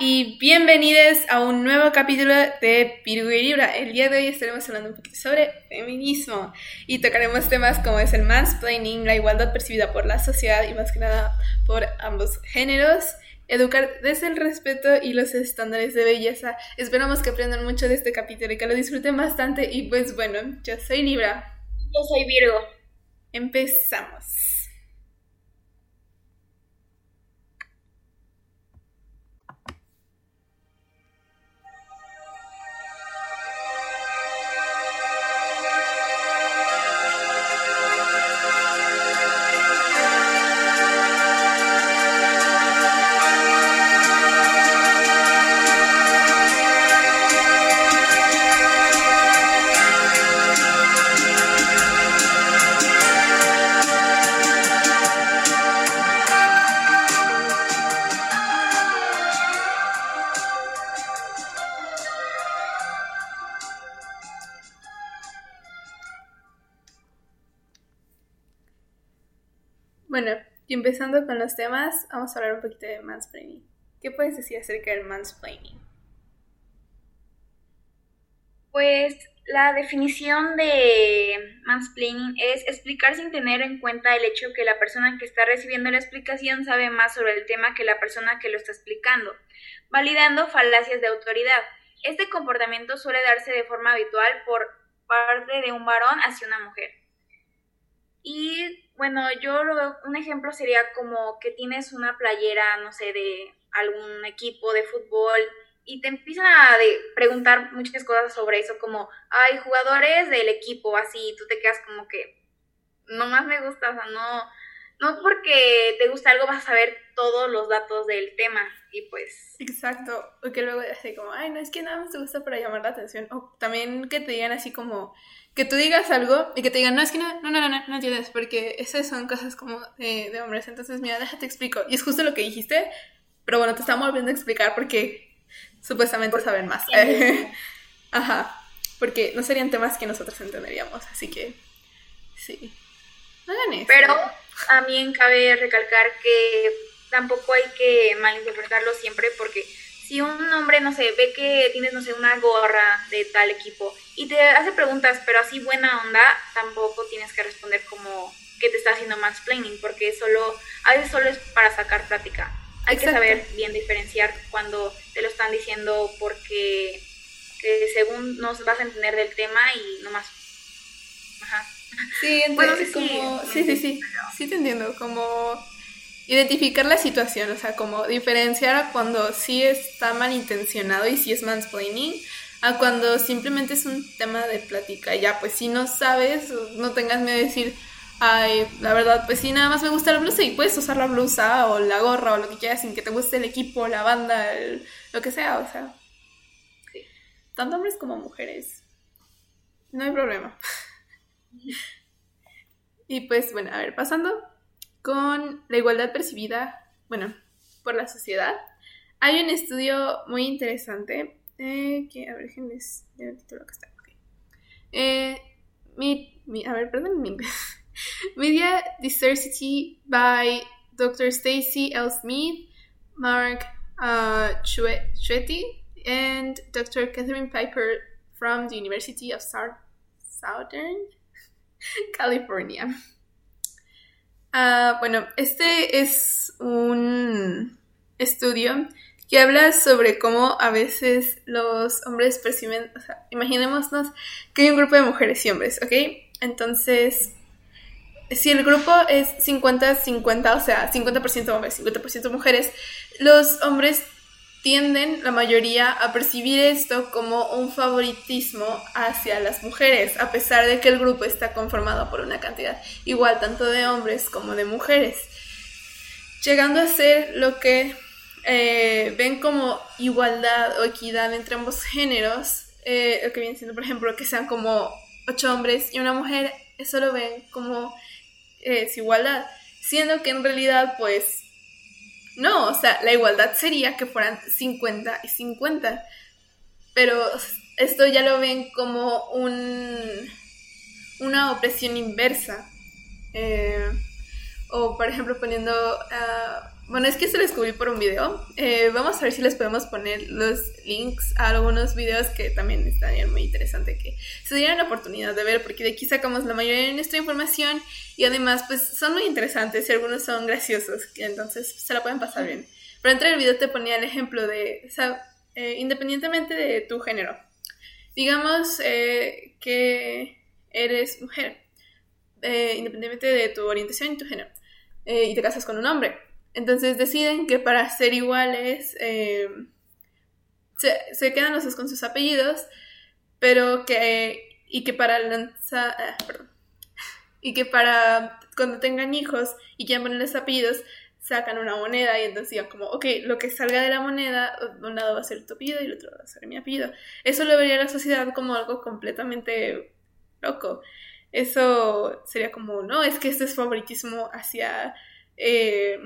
y bienvenidos a un nuevo capítulo de Piru y Libra. El día de hoy estaremos hablando un poquito sobre feminismo y tocaremos temas como es el mansplaining, la igualdad percibida por la sociedad y más que nada por ambos géneros, educar desde el respeto y los estándares de belleza. Esperamos que aprendan mucho de este capítulo y que lo disfruten bastante y pues bueno, yo soy Libra. Yo soy Virgo. Empezamos. Empezando con los temas, vamos a hablar un poquito de mansplaining. ¿Qué puedes decir acerca del mansplaining? Pues la definición de mansplaining es explicar sin tener en cuenta el hecho que la persona que está recibiendo la explicación sabe más sobre el tema que la persona que lo está explicando, validando falacias de autoridad. Este comportamiento suele darse de forma habitual por parte de un varón hacia una mujer. Y bueno, yo lo veo, un ejemplo sería como que tienes una playera, no sé, de algún equipo de fútbol y te empiezan a preguntar muchas cosas sobre eso, como, hay jugadores del equipo, así, y tú te quedas como que, no más me gusta, o sea, no, no porque te gusta algo vas a saber todos los datos del tema y pues... Exacto, o que luego así como, ay, no, es que nada más te gusta para llamar la atención, o también que te digan así como, que tú digas algo y que te digan, no, es que no, no, no, no, no entiendes, porque esas son cosas como de, hombres. Entonces, mira, déjate explico. Y es justo lo que dijiste, pero bueno, te estamos volviendo a explicar porque supuestamente saben más. Ajá, porque no serían temas que nosotros entenderíamos, así que sí. hagan eso. Pero también cabe recalcar que tampoco hay que malinterpretarlo siempre porque si un hombre, no sé, ve que tienes, no sé, una gorra de tal equipo y te hace preguntas, pero así buena onda, tampoco tienes que responder como que te está haciendo mansplaining, porque solo, a veces solo es para sacar plática. Hay que saber bien diferenciar cuando te lo están diciendo porque eh, según nos vas a entender del tema y nomás. Ajá. Sí, entonces como, sí, sí, sí, sí te entiendo, como identificar la situación, o sea, como diferenciar a cuando sí está malintencionado y sí es mansplaining, a cuando simplemente es un tema de plática. Ya, pues si no sabes, no tengas miedo de decir, ay, la verdad, pues sí, nada más me gusta la blusa y puedes usar la blusa o la gorra o lo que quieras sin que te guste el equipo, la banda, lo que sea, o sea. Sí. Tanto hombres como mujeres. No hay problema. y pues, bueno, a ver, pasando con la igualdad percibida, bueno, por la sociedad. Hay un estudio muy interesante eh, que, a ver, déjenles el título que está. Eh, mi, mi, a ver, perdón mi Media Diversity by Dr. Stacy L. Smith, Mark uh, Chuetti, and Dr. Catherine Piper from the University of Southern California. Uh, bueno, este es un estudio que habla sobre cómo a veces los hombres perciben, o sea, imaginémonos que hay un grupo de mujeres y hombres, ¿ok? Entonces, si el grupo es 50-50, o sea, 50% hombres, 50% mujeres, los hombres tienden, la mayoría, a percibir esto como un favoritismo hacia las mujeres, a pesar de que el grupo está conformado por una cantidad igual tanto de hombres como de mujeres, llegando a ser lo que eh, ven como igualdad o equidad entre ambos géneros, eh, lo que viene siendo, por ejemplo, que sean como ocho hombres y una mujer, eso lo ven como eh, desigualdad, siendo que en realidad, pues, no, o sea, la igualdad sería que fueran 50 y 50, pero esto ya lo ven como un, una opresión inversa. o, por ejemplo, poniendo... bueno, es que se descubrí por un video. Eh, vamos a ver si les podemos poner los links a algunos videos que también estarían muy interesantes que se dieran la oportunidad de ver, porque de aquí sacamos la mayoría de nuestra información y además, pues son muy interesantes y algunos son graciosos, entonces se la pueden pasar bien. Pero entre el video te ponía el ejemplo de, o sea, eh, independientemente de tu género, digamos eh, que eres mujer, independientemente de tu orientación y tu género, y te casas con un hombre entonces deciden que para ser iguales eh, se, quedan los dos con sus apellidos, pero que y que para lanzar, ah, y que para cuando tengan hijos y quieran ponerles apellidos sacan una moneda y entonces digan como, ok, lo que salga de la moneda, un lado va a ser tu apellido y el otro va a ser mi apellido. Eso lo vería la sociedad como algo completamente loco. Eso sería como, no, es que este es favoritismo hacia eh,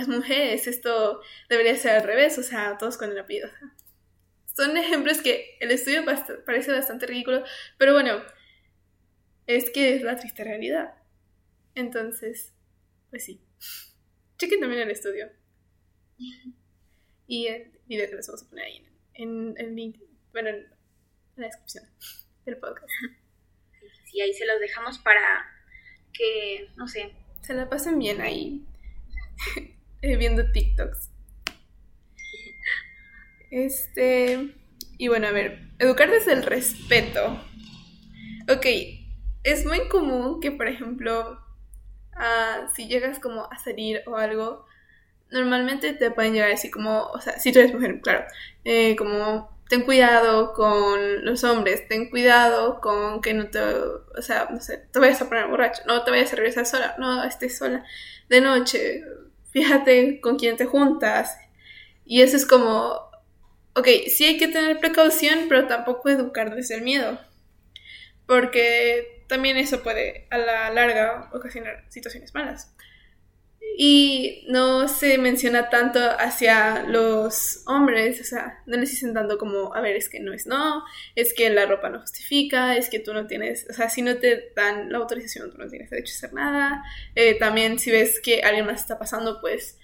las mujeres, esto debería ser al revés, o sea, todos con el apellido. son ejemplos que el estudio parece bastante ridículo, pero bueno, es que es la triste realidad. Entonces, pues sí. Chequen también el estudio. Y el video que les vamos a poner ahí en, el link, bueno, en la descripción del podcast. Sí, ahí se los dejamos para que, no sé. Se la pasen bien ahí. Viendo TikToks. Este. Y bueno, a ver, educar desde el respeto. Ok, es muy común que, por ejemplo, si llegas como a salir o algo, normalmente te pueden llegar así como, o sea, si tú eres mujer, claro, eh, como ten cuidado con los hombres, ten cuidado con que no te, o sea, no sé, te vayas a poner borracho, no te vayas a regresar sola, no estés sola de noche, fíjate con quién te juntas. Y eso es como, ok, sí hay que tener precaución, pero tampoco educar desde el miedo. Porque también eso puede a la larga ocasionar situaciones malas. Y no se menciona tanto hacia los hombres, o sea, no les dicen tanto como, a ver, es que no es no, es que la ropa no justifica, es que tú no tienes, o sea, si no te dan la autorización, tú no tienes derecho a hacer nada. Eh, también si ves que alguien más está pasando, pues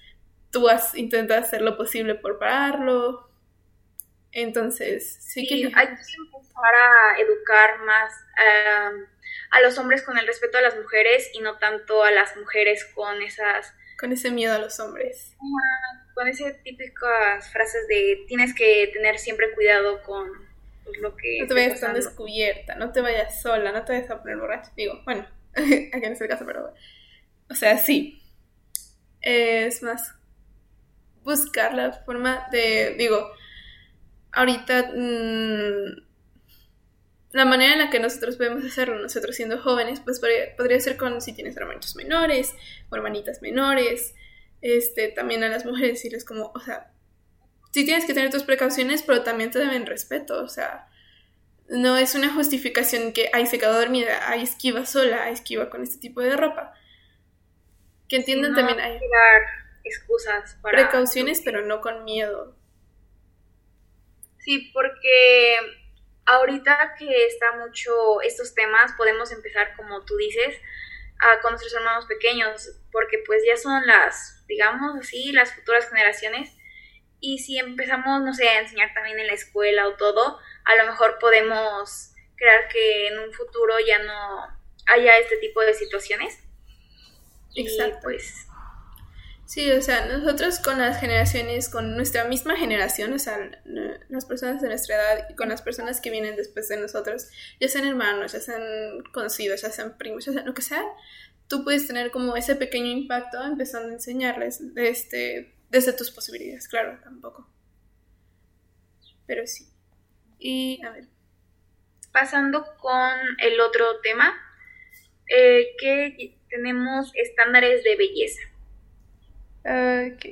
tú has, intentas hacer lo posible por pararlo. Entonces, sí, que... Hay que empezar a educar más a los hombres con el respeto a las mujeres y no tanto a las mujeres con esas con ese miedo a los hombres. con esas típicas frases de tienes que tener siempre cuidado con pues, lo que... No te vayas tan descubierta, no te vayas sola, no te vayas a poner borracha. Digo, bueno, aquí en este caso, pero... O sea, sí. Es más, buscar la forma de, digo, ahorita mm, la manera en la que nosotros podemos hacerlo, nosotros siendo jóvenes, pues podría, ser con si tienes hermanitos menores o hermanitas menores, este, también a las mujeres decirles como, o sea, sí tienes que tener tus precauciones, pero también te deben respeto, o sea, no es una justificación que, ay, se quedó dormida, ay, esquiva sola, ay, esquiva con este tipo de ropa. Que entiendan también, hay excusas para... Precauciones, pero no con miedo. Sí, porque ahorita que está mucho estos temas, podemos empezar, como tú dices, a, con nuestros hermanos pequeños, porque pues ya son las, digamos así, las futuras generaciones. Y si empezamos, no sé, a enseñar también en la escuela o todo, a lo mejor podemos crear que en un futuro ya no haya este tipo de situaciones. Exacto. pues Sí, o sea, nosotros con las generaciones, con nuestra misma generación, o sea, las personas de nuestra edad y con las personas que vienen después de nosotros, ya sean hermanos, ya sean conocidos, ya sean primos, ya sean lo que sea, tú puedes tener como ese pequeño impacto empezando a enseñarles este, desde tus posibilidades, claro, tampoco. Pero sí. Y a ver. Pasando con el otro tema, eh, que tenemos estándares de belleza. Ok.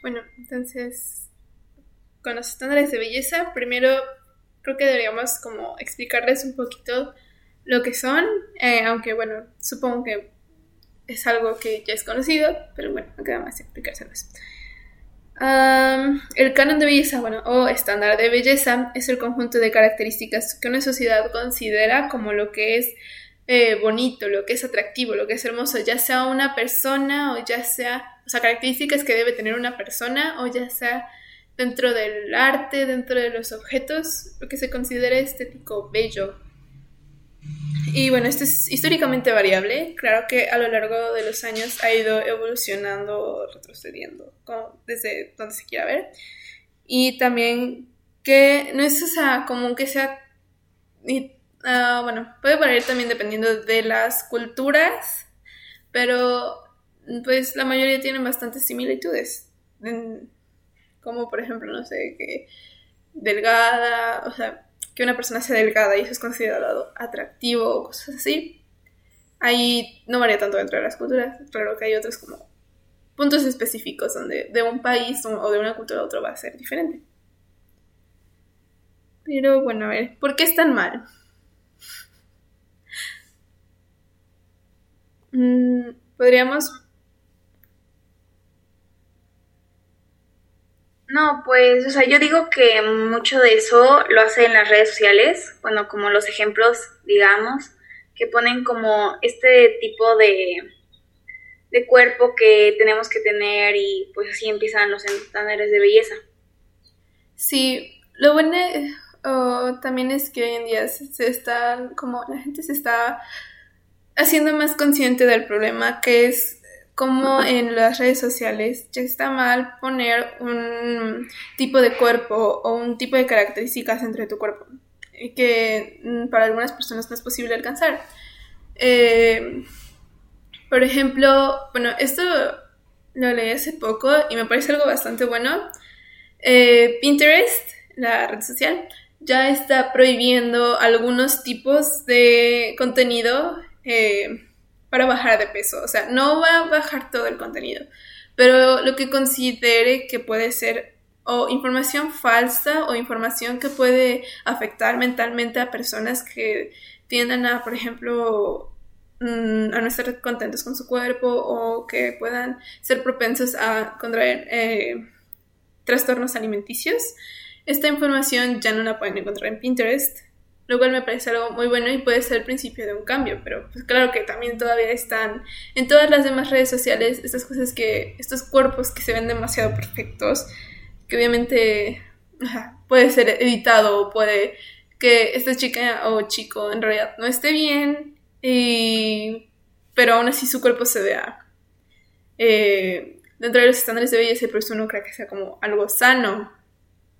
Bueno, entonces, con los estándares de belleza, primero creo que deberíamos como explicarles un poquito lo que son, eh, aunque bueno, supongo que es algo que ya es conocido, pero bueno, no queda más explicárselos. el canon de belleza, bueno, o estándar de belleza, es el conjunto de características que una sociedad considera como lo que es eh, bonito, lo que es atractivo, lo que es hermoso, ya sea una persona o ya sea, o sea, características que debe tener una persona o ya sea dentro del arte, dentro de los objetos, lo que se considera estético bello. Y bueno, esto es históricamente variable. Claro que a lo largo de los años ha ido evolucionando, retrocediendo, desde donde se quiera ver. Y también que no es o común que sea Ah, bueno, puede variar también dependiendo de las culturas, pero pues la mayoría tienen bastantes similitudes. Como por ejemplo, no sé, que delgada, o sea, que una persona sea delgada y eso es considerado atractivo o cosas así. Ahí no varía tanto dentro de las culturas, pero que hay otros como puntos específicos donde de un país o de una cultura a otro va a ser diferente. Pero bueno, a ver, ¿por qué es tan mal? Mm, podríamos... No, pues, o sea, yo digo que mucho de eso lo hace en las redes sociales, bueno, como los ejemplos, digamos, que ponen como este tipo de, de cuerpo que tenemos que tener y pues así empiezan los estándares de belleza. Sí, lo bueno también es que hoy en día se está, como la gente se está haciendo más consciente del problema que es como en las redes sociales ya está mal poner un tipo de cuerpo o un tipo de características entre tu cuerpo y que mm, para algunas personas no es posible alcanzar. Eh, por ejemplo, bueno, esto lo leí hace poco y me parece algo bastante bueno. Eh, Pinterest, la red social, ya está prohibiendo algunos tipos de contenido eh, para bajar de peso. O sea, no va a bajar todo el contenido, pero lo que considere que puede ser información falsa o información que puede afectar mentalmente a personas que tiendan a, por ejemplo, mm, a no estar contentos con su cuerpo o que puedan ser propensos a contraer eh, trastornos alimenticios. Esta información ya no la pueden encontrar en Pinterest, lo cual me parece algo muy bueno y puede ser el principio de un cambio, pero pues claro que también todavía están en todas las demás redes sociales estas cosas que, estos cuerpos que se ven demasiado perfectos, que obviamente puede ser editado o puede que esta chica o chico en realidad no esté bien, pero aún así su cuerpo se vea eh, dentro de los estándares de belleza, pero eso no cree que sea como algo sano,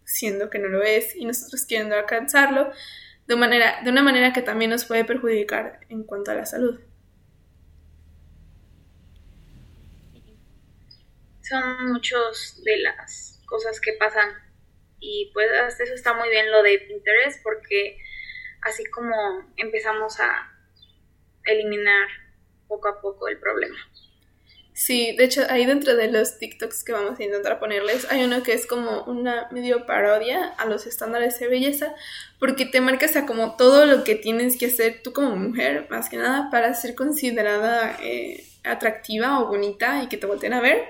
siendo que no lo es, y nosotros queriendo alcanzarlo, de, manera, de una manera que también nos puede perjudicar en cuanto a la salud. Son muchos de las cosas que pasan y pues eso está muy bien lo de Pinterest porque así como empezamos a eliminar poco a poco el problema. Sí, de hecho, ahí dentro de los TikToks que vamos a intentar ponerles, hay uno que es como una medio parodia a los estándares de belleza, porque te marcas a como todo lo que tienes que hacer tú como mujer, más que nada, para ser considerada eh, atractiva o bonita y que te volteen a ver.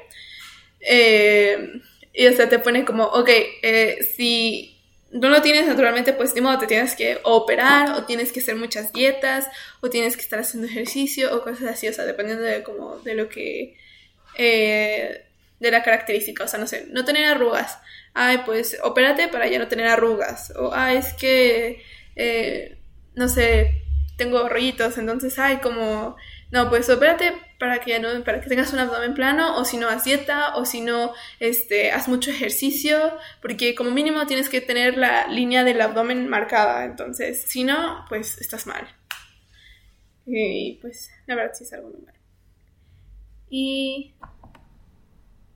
Eh, y o sea, te pone como, ok, eh, si no lo tienes naturalmente, pues de modo te tienes que operar o tienes que hacer muchas dietas o tienes que estar haciendo ejercicio o cosas así, o sea, dependiendo de como de lo que eh, de la característica, o sea, no sé, no tener arrugas. Ay, pues opérate para ya no tener arrugas. O, ay, es que, eh, no sé, tengo rollitos, entonces, ay, como, no, pues opérate para que, tengas un abdomen plano, o si no, haz dieta, o si no, este, mucho ejercicio, porque como mínimo tienes que tener la línea del abdomen marcada, entonces, si no, pues estás mal. Y pues, la verdad sí es algo muy mal. Y,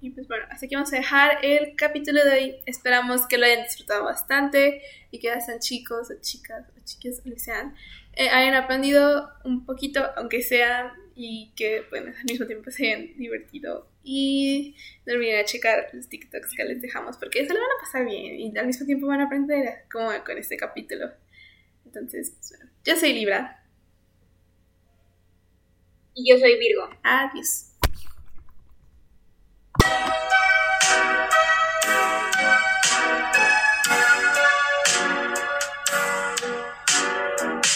y pues bueno, así que vamos a dejar el capítulo de hoy. Esperamos que lo hayan disfrutado bastante y que ya sean chicos o chicas o chiques o lo sean, eh, hayan aprendido un poquito, aunque sea, y que bueno, al mismo tiempo se hayan divertido. Y no olviden a checar los TikToks que les dejamos porque se lo van a pasar bien y al mismo tiempo van a aprender como con este capítulo. Entonces, pues bueno, yo soy Libra. Y yo soy Virgo. Adiós.